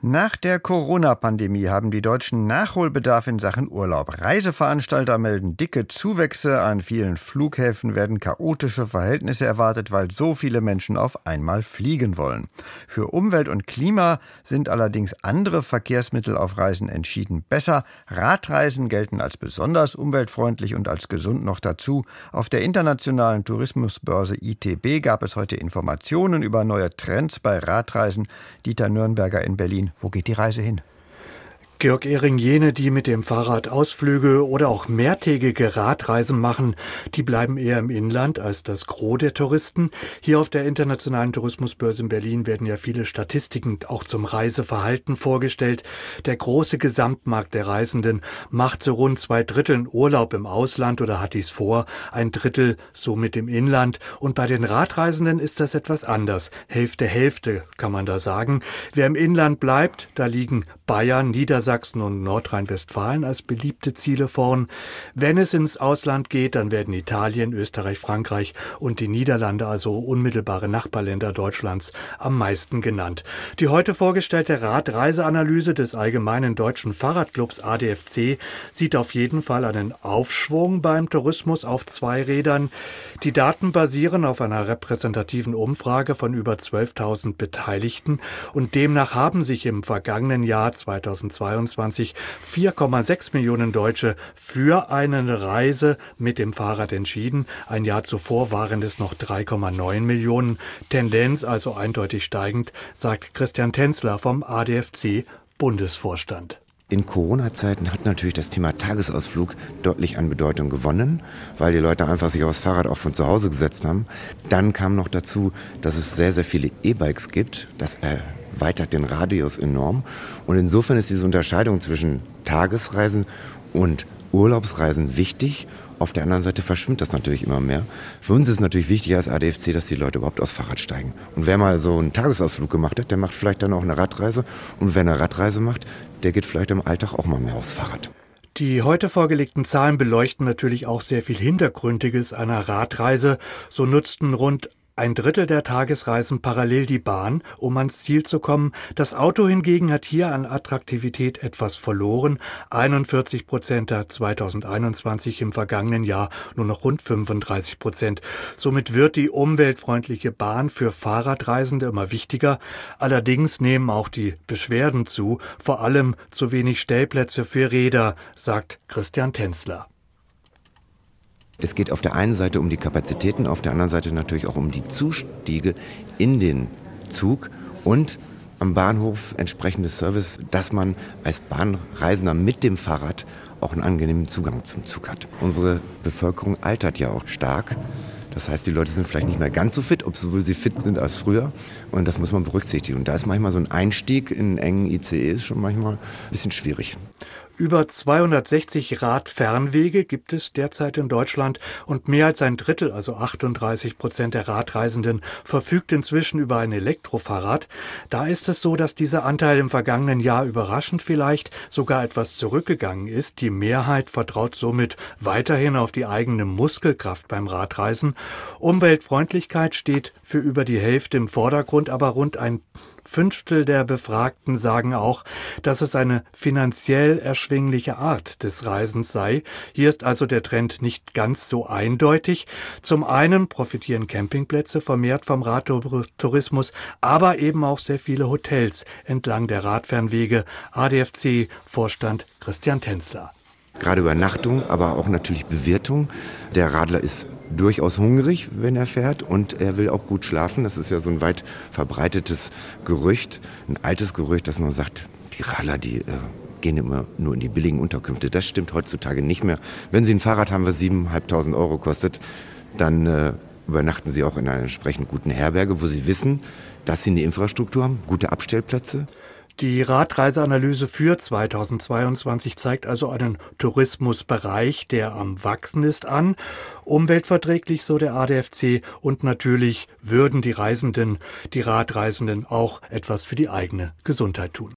Nach der Corona-Pandemie haben die Deutschen Nachholbedarf in Sachen Urlaub. Reiseveranstalter melden dicke Zuwächse. An vielen Flughäfen werden chaotische Verhältnisse erwartet, weil so viele Menschen auf einmal fliegen wollen. Für Umwelt und Klima sind allerdings andere Verkehrsmittel auf Reisen entschieden besser. Radreisen gelten als besonders umweltfreundlich und als gesund noch dazu. Auf der internationalen Tourismusbörse ITB gab es heute Informationen über neue Trends bei Radreisen. Dieter Nürnberger in Berlin. Wo geht die Reise hin? Georg Ehring, jene, die mit dem Fahrrad Ausflüge oder auch mehrtägige Radreisen machen, die bleiben eher im Inland als das Gros der Touristen. Hier auf der Internationalen Tourismusbörse in Berlin werden ja viele Statistiken auch zum Reiseverhalten vorgestellt. Der große Gesamtmarkt der Reisenden macht so rund zwei Drittel Urlaub im Ausland oder hat dies vor, ein Drittel somit im Inland. Und bei den Radreisenden ist das etwas anders. Hälfte, Hälfte kann man da sagen. Wer im Inland bleibt, da liegen Bayern, Niedersachsen und Nordrhein-Westfalen als beliebte Ziele vorn. Wenn es ins Ausland geht, dann werden Italien, Österreich, Frankreich und die Niederlande, also unmittelbare Nachbarländer Deutschlands, am meisten genannt. Die heute vorgestellte Radreiseanalyse des Allgemeinen Deutschen Fahrradclubs ADFC sieht auf jeden Fall einen Aufschwung beim Tourismus auf zwei Rädern. Die Daten basieren auf einer repräsentativen Umfrage von über 12.000 Beteiligten und demnach haben sich im vergangenen Jahr 2022 4,6 Millionen Deutsche für eine Reise mit dem Fahrrad entschieden. Ein Jahr zuvor waren es noch 3,9 Millionen. Tendenz also eindeutig steigend, sagt Christian Tänzler vom ADFC Bundesvorstand. In Corona-Zeiten hat natürlich das Thema Tagesausflug deutlich an Bedeutung gewonnen, weil die Leute einfach sich aufs Fahrrad auch von zu Hause gesetzt haben. Dann kam noch dazu, dass es sehr, sehr viele E-Bikes gibt. Das erweitert den Radius enorm. Und insofern ist diese Unterscheidung zwischen Tagesreisen und Urlaubsreisen wichtig. Auf der anderen Seite verschwimmt das natürlich immer mehr. Für uns ist natürlich wichtig als ADFC, dass die Leute überhaupt aufs Fahrrad steigen. Und wer mal so einen Tagesausflug gemacht hat, der macht vielleicht dann auch eine Radreise. Und wer eine Radreise macht, der geht vielleicht im Alltag auch mal mehr aufs Fahrrad. Die heute vorgelegten Zahlen beleuchten natürlich auch sehr viel Hintergründiges einer Radreise. So nutzten rund ein Drittel der Tagesreisen parallel die Bahn, um ans Ziel zu kommen. Das Auto hingegen hat hier an Attraktivität etwas verloren. 41 Prozent der 2021 im vergangenen Jahr nur noch rund 35 Prozent. Somit wird die umweltfreundliche Bahn für Fahrradreisende immer wichtiger. Allerdings nehmen auch die Beschwerden zu, vor allem zu wenig Stellplätze für Räder, sagt Christian Tänzler. Es geht auf der einen Seite um die Kapazitäten, auf der anderen Seite natürlich auch um die Zustiege in den Zug und am Bahnhof entsprechendes Service, dass man als Bahnreisender mit dem Fahrrad auch einen angenehmen Zugang zum Zug hat. Unsere Bevölkerung altert ja auch stark. Das heißt, die Leute sind vielleicht nicht mehr ganz so fit, obwohl sie fit sind als früher. Und das muss man berücksichtigen. Und da ist manchmal so ein Einstieg in engen ICEs schon manchmal ein bisschen schwierig. Über 260 Radfernwege gibt es derzeit in Deutschland und mehr als ein Drittel, also 38 Prozent der Radreisenden, verfügt inzwischen über ein Elektrofahrrad. Da ist es so, dass dieser Anteil im vergangenen Jahr überraschend vielleicht sogar etwas zurückgegangen ist. Die Mehrheit vertraut somit weiterhin auf die eigene Muskelkraft beim Radreisen. Umweltfreundlichkeit steht für über die Hälfte im Vordergrund, aber rund ein Fünftel der Befragten sagen auch, dass es eine finanziell erschwingliche Art des Reisens sei. Hier ist also der Trend nicht ganz so eindeutig. Zum einen profitieren Campingplätze vermehrt vom Radtourismus, aber eben auch sehr viele Hotels entlang der Radfernwege. ADFC-Vorstand Christian Tänzler. Gerade Übernachtung, aber auch natürlich Bewirtung. Der Radler ist durchaus hungrig, wenn er fährt und er will auch gut schlafen. Das ist ja so ein weit verbreitetes Gerücht, ein altes Gerücht, das nur sagt, die Radler, die äh, gehen immer nur in die billigen Unterkünfte. Das stimmt heutzutage nicht mehr. Wenn Sie ein Fahrrad haben, was 7.500 Euro kostet, dann äh, übernachten Sie auch in einer entsprechend guten Herberge, wo Sie wissen, dass Sie eine Infrastruktur haben, gute Abstellplätze. Die Radreiseanalyse für 2022 zeigt also einen Tourismusbereich, der am Wachsen ist, an. Umweltverträglich, so der ADFC. Und natürlich würden die Reisenden, die Radreisenden auch etwas für die eigene Gesundheit tun.